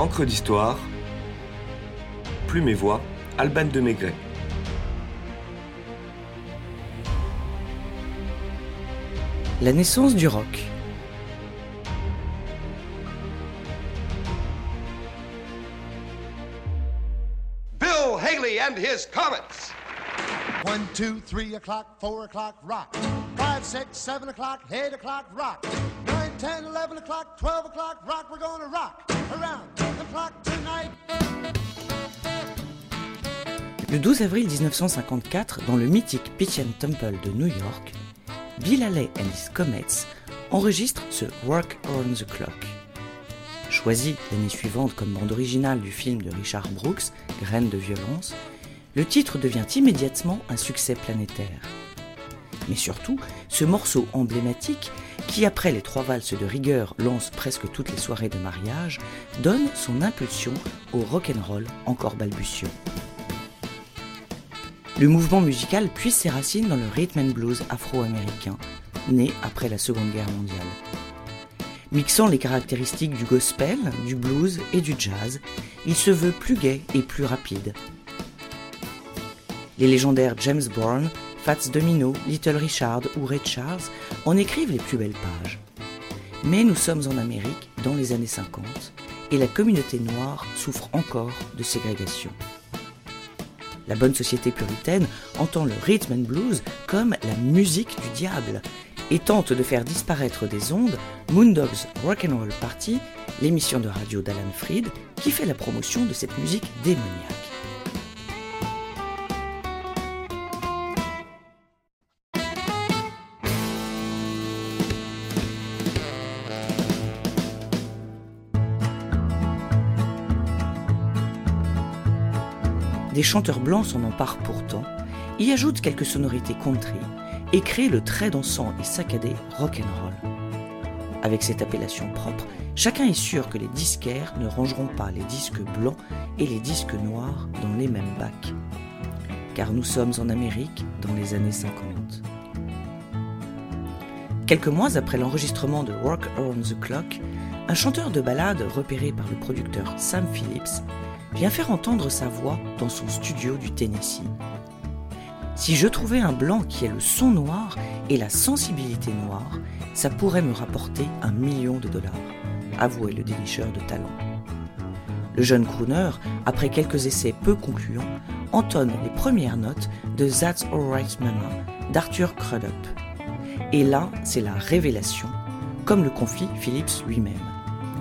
Encre d'histoire, Plume et Voix, Alban de Maigret. La naissance du rock. Bill Haley and his Comets. 1, 2, 3 o'clock, 4 o'clock, rock. 5, 6, 7 o'clock, 8 o'clock, rock. 9, 10, 11 o'clock, 12 o'clock, rock. We're gonna rock around. Le 12 avril 1954, dans le mythique Pitch Temple de New York, Bill Haley and his Comets enregistrent ce Work on the Clock. Choisi l'année suivante comme bande originale du film de Richard Brooks, Graines de violence, le titre devient immédiatement un succès planétaire. Mais surtout, ce morceau emblématique, qui après les trois valses de rigueur lance presque toutes les soirées de mariage, donne son impulsion au rock'n'roll encore balbutieux. Le mouvement musical puise ses racines dans le rhythm and blues afro-américain, né après la Seconde Guerre mondiale. Mixant les caractéristiques du gospel, du blues et du jazz, il se veut plus gai et plus rapide. Les légendaires James Brown, Fats Domino, Little Richard ou Ray Charles en écrivent les plus belles pages. Mais nous sommes en Amérique dans les années 50 et la communauté noire souffre encore de ségrégation. La bonne société puritaine entend le rhythm and blues comme la musique du diable et tente de faire disparaître des ondes Moondogs Rock'n'Roll Party, l'émission de radio d'Alan Freed qui fait la promotion de cette musique démoniaque. Des chanteurs blancs s'en emparent pourtant, y ajoutent quelques sonorités country et créent le très dansant et saccadé rock'n'roll. Avec cette appellation propre, chacun est sûr que les disquaires ne rangeront pas les disques blancs et les disques noirs dans les mêmes bacs. Car nous sommes en Amérique dans les années 50. Quelques mois après l'enregistrement de Rock Around the Clock, un chanteur de ballade repéré par le producteur Sam Phillips vient faire entendre sa voix dans son studio du Tennessee. Si je trouvais un blanc qui ait le son noir et la sensibilité noire, ça pourrait me rapporter un million de dollars, avouait le dénicheur de talent. Le jeune crooner, après quelques essais peu concluants, entonne les premières notes de That's Alright Mama d'Arthur Crudup. Et là, c'est la révélation, comme le confie Phillips lui-même.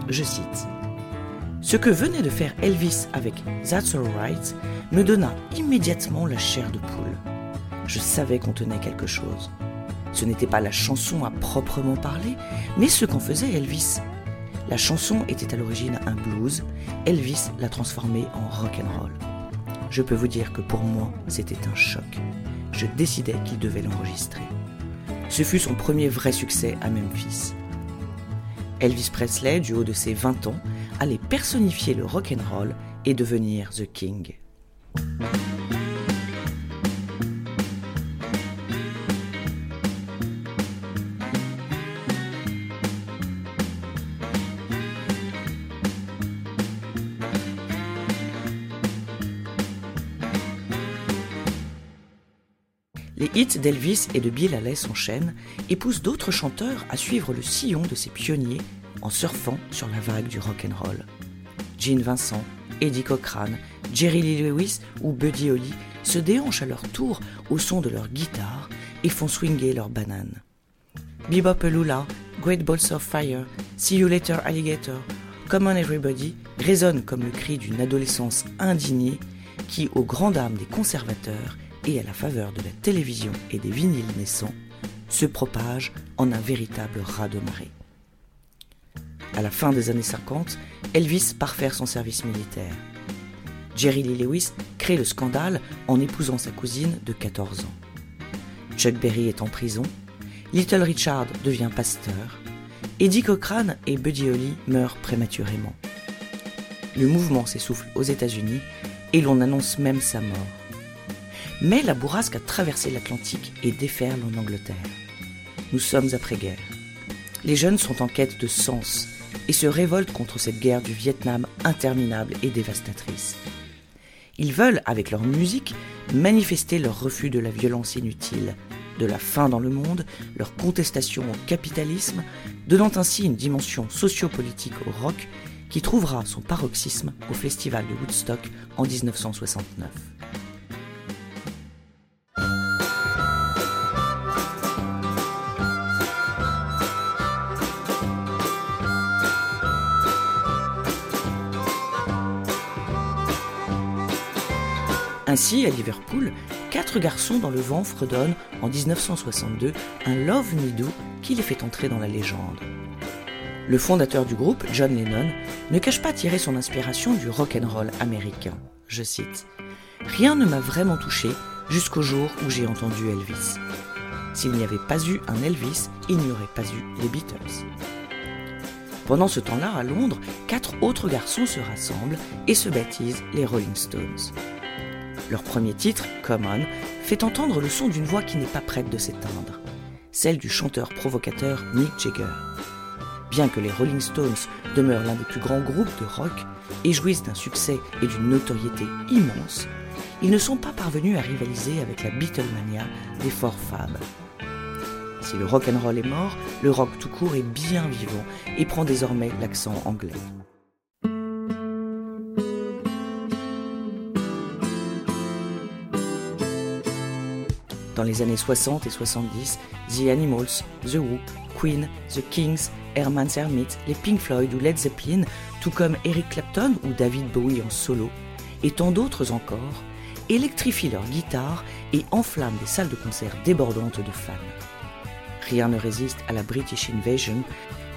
Je cite ce que venait de faire Elvis avec That's Alright me donna immédiatement la chair de poule. Je savais qu'on tenait quelque chose. Ce n'était pas la chanson à proprement parler, mais ce qu'en faisait Elvis. La chanson était à l'origine un blues, Elvis l'a transformé en rock and roll. Je peux vous dire que pour moi, c'était un choc. Je décidais qu'il devait l'enregistrer. Ce fut son premier vrai succès à Memphis. Elvis Presley, du haut de ses 20 ans, allait personnifier le rock'n'roll et devenir The King. Les hits d'Elvis et de Bill Haley s'enchaînent et poussent d'autres chanteurs à suivre le sillon de ces pionniers en surfant sur la vague du rock and roll. Gene Vincent, Eddie Cochran, Jerry Lee Lewis ou Buddy Holly se déhanchent à leur tour au son de leur guitare et font swinger leurs bananes. Bebop Lula, Great Balls of Fire, See You Later Alligator, Come On Everybody résonnent comme le cri d'une adolescence indignée qui, aux grandes dames des conservateurs et à la faveur de la télévision et des vinyles naissants, se propage en un véritable raz de marée. À la fin des années 50, Elvis part faire son service militaire. Jerry Lee Lewis crée le scandale en épousant sa cousine de 14 ans. Chuck Berry est en prison. Little Richard devient pasteur. Eddie Cochran et Buddy Holly meurent prématurément. Le mouvement s'essouffle aux États-Unis et l'on annonce même sa mort. Mais la bourrasque a traversé l'Atlantique et déferle en Angleterre. Nous sommes après-guerre. Les jeunes sont en quête de sens et se révoltent contre cette guerre du Vietnam interminable et dévastatrice. Ils veulent, avec leur musique, manifester leur refus de la violence inutile, de la faim dans le monde, leur contestation au capitalisme, donnant ainsi une dimension sociopolitique au rock qui trouvera son paroxysme au festival de Woodstock en 1969. Ainsi, à Liverpool, quatre garçons dans le vent fredonnent en 1962 un Love Me Do qui les fait entrer dans la légende. Le fondateur du groupe, John Lennon, ne cache pas tirer son inspiration du rock and roll américain. Je cite Rien ne m'a vraiment touché jusqu'au jour où j'ai entendu Elvis. S'il n'y avait pas eu un Elvis, il n'y aurait pas eu les Beatles. Pendant ce temps-là, à Londres, quatre autres garçons se rassemblent et se baptisent les Rolling Stones. Leur premier titre, Common, fait entendre le son d'une voix qui n'est pas prête de s'éteindre, celle du chanteur provocateur Mick Jagger. Bien que les Rolling Stones demeurent l'un des plus grands groupes de rock et jouissent d'un succès et d'une notoriété immense, ils ne sont pas parvenus à rivaliser avec la Beatlemania des Four Fab. Si le rock and roll est mort, le rock tout court est bien vivant et prend désormais l'accent anglais. Dans les années 60 et 70, The Animals, The Who, Queen, The Kings, Herman's Hermit, les Pink Floyd ou Led Zeppelin, tout comme Eric Clapton ou David Bowie en solo, et tant d'autres encore, électrifient leurs guitares et enflamment des salles de concert débordantes de fans. Rien ne résiste à la British Invasion,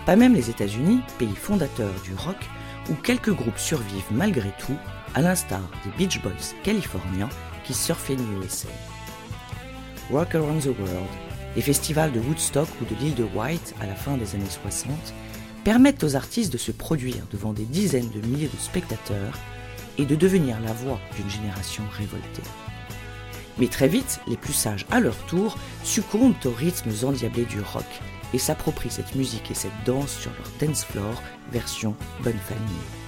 pas même les États-Unis, pays fondateur du rock, où quelques groupes survivent malgré tout, à l'instar des Beach Boys californiens qui surfent USA. Rock Around the World, les festivals de Woodstock ou de l'île de White à la fin des années 60 permettent aux artistes de se produire devant des dizaines de milliers de spectateurs et de devenir la voix d'une génération révoltée. Mais très vite, les plus sages à leur tour succombent aux rythmes endiablés du rock et s'approprient cette musique et cette danse sur leur dance floor version bonne famille.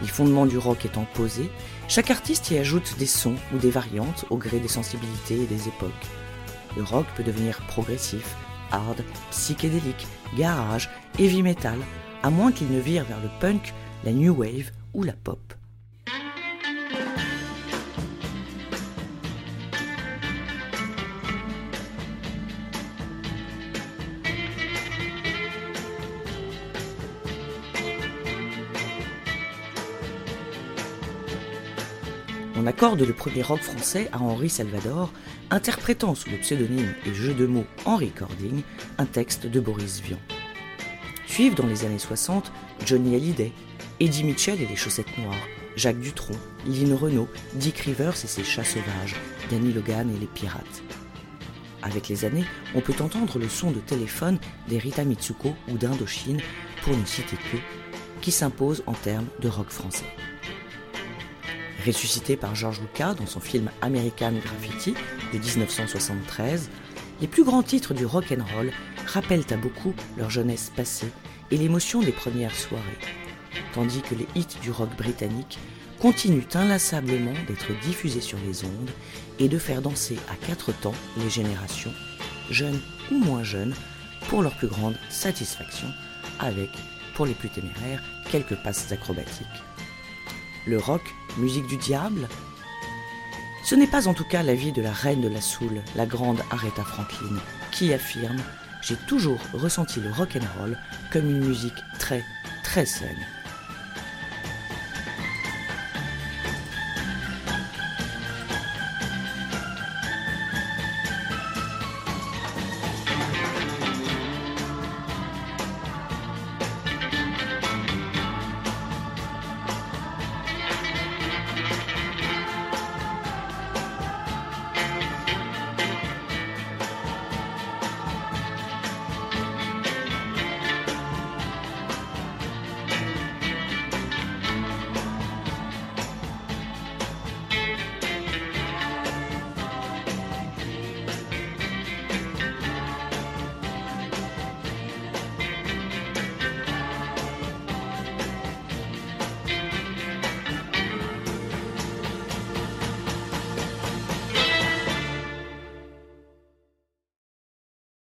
Les fondements du rock étant posés, chaque artiste y ajoute des sons ou des variantes au gré des sensibilités et des époques. Le rock peut devenir progressif, hard, psychédélique, garage, heavy metal, à moins qu'il ne vire vers le punk, la new wave ou la pop. Accorde le premier rock français à Henri Salvador, interprétant sous le pseudonyme et jeu de mots Henri Cording un texte de Boris Vian. Suivent dans les années 60 Johnny Hallyday, Eddie Mitchell et les chaussettes noires, Jacques Dutronc, Lynn Renault, Dick Rivers et ses chats sauvages, Danny Logan et les pirates. Avec les années, on peut entendre le son de téléphone des Rita Mitsuko ou d'Indochine, pour ne citer que, qui s'impose en termes de rock français. Ressuscité par George Lucas dans son film American Graffiti de 1973, les plus grands titres du rock and roll rappellent à beaucoup leur jeunesse passée et l'émotion des premières soirées, tandis que les hits du rock britannique continuent inlassablement d'être diffusés sur les ondes et de faire danser à quatre temps les générations, jeunes ou moins jeunes, pour leur plus grande satisfaction, avec, pour les plus téméraires, quelques passes acrobatiques. Le rock, musique du diable Ce n'est pas en tout cas l'avis de la reine de la soul, la grande Aretha Franklin, qui affirme J'ai toujours ressenti le rock and roll comme une musique très, très saine.